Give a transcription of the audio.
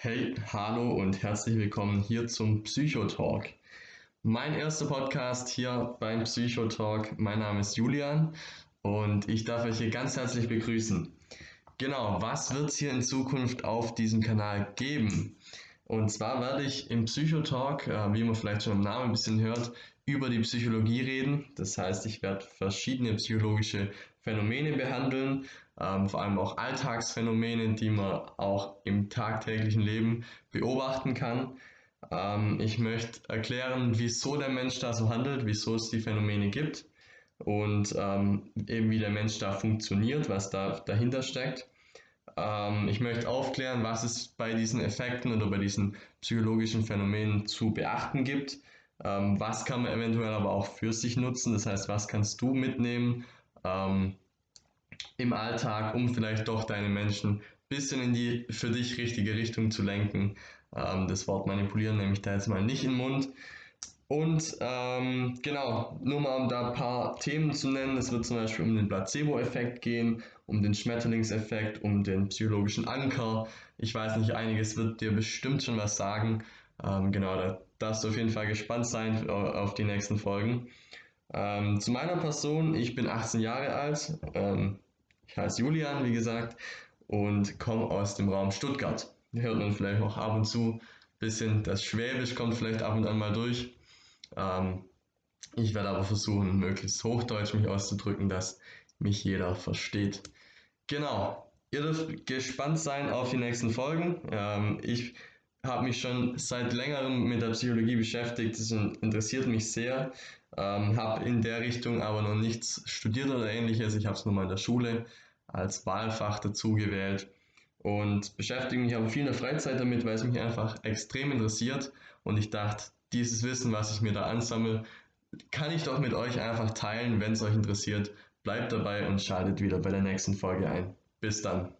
Hey, hallo und herzlich willkommen hier zum Psychotalk. Mein erster Podcast hier beim Psychotalk. Mein Name ist Julian und ich darf euch hier ganz herzlich begrüßen. Genau, was wird es hier in Zukunft auf diesem Kanal geben? Und zwar werde ich im Psychotalk, äh, wie man vielleicht schon im Namen ein bisschen hört, über die Psychologie reden. Das heißt, ich werde verschiedene psychologische Phänomene behandeln, ähm, vor allem auch Alltagsphänomene, die man auch im tagtäglichen Leben beobachten kann. Ähm, ich möchte erklären, wieso der Mensch da so handelt, wieso es die Phänomene gibt und ähm, eben wie der Mensch da funktioniert, was da dahinter steckt. Ähm, ich möchte aufklären, was es bei diesen Effekten oder bei diesen psychologischen Phänomenen zu beachten gibt. Ähm, was kann man eventuell aber auch für sich nutzen? Das heißt, was kannst du mitnehmen ähm, im Alltag, um vielleicht doch deine Menschen ein bisschen in die für dich richtige Richtung zu lenken? Ähm, das Wort manipulieren nehme ich da jetzt mal nicht in den Mund. Und ähm, genau, nur mal um da ein paar Themen zu nennen. Es wird zum Beispiel um den Placebo-Effekt gehen, um den Schmetterlingseffekt, um den psychologischen Anker. Ich weiß nicht, einiges wird dir bestimmt schon was sagen. Ähm, genau, da darfst du auf jeden Fall gespannt sein auf die nächsten Folgen. Ähm, zu meiner Person, ich bin 18 Jahre alt. Ähm, ich heiße Julian, wie gesagt, und komme aus dem Raum Stuttgart. Hört man vielleicht auch ab und zu bisschen, das Schwäbisch kommt vielleicht ab und an mal durch. Ähm, ich werde aber versuchen, möglichst hochdeutsch mich auszudrücken, dass mich jeder versteht. Genau. Ihr dürft gespannt sein auf die nächsten Folgen. Ähm, ich habe mich schon seit längerem mit der Psychologie beschäftigt. Das interessiert mich sehr. Ähm, habe in der Richtung aber noch nichts studiert oder ähnliches. Ich habe es nur mal in der Schule als Wahlfach dazu gewählt und beschäftige mich aber viel in der Freizeit damit, weil es mich einfach extrem interessiert. Und ich dachte, dieses Wissen, was ich mir da ansammle, kann ich doch mit euch einfach teilen, wenn es euch interessiert. Bleibt dabei und schaltet wieder bei der nächsten Folge ein. Bis dann.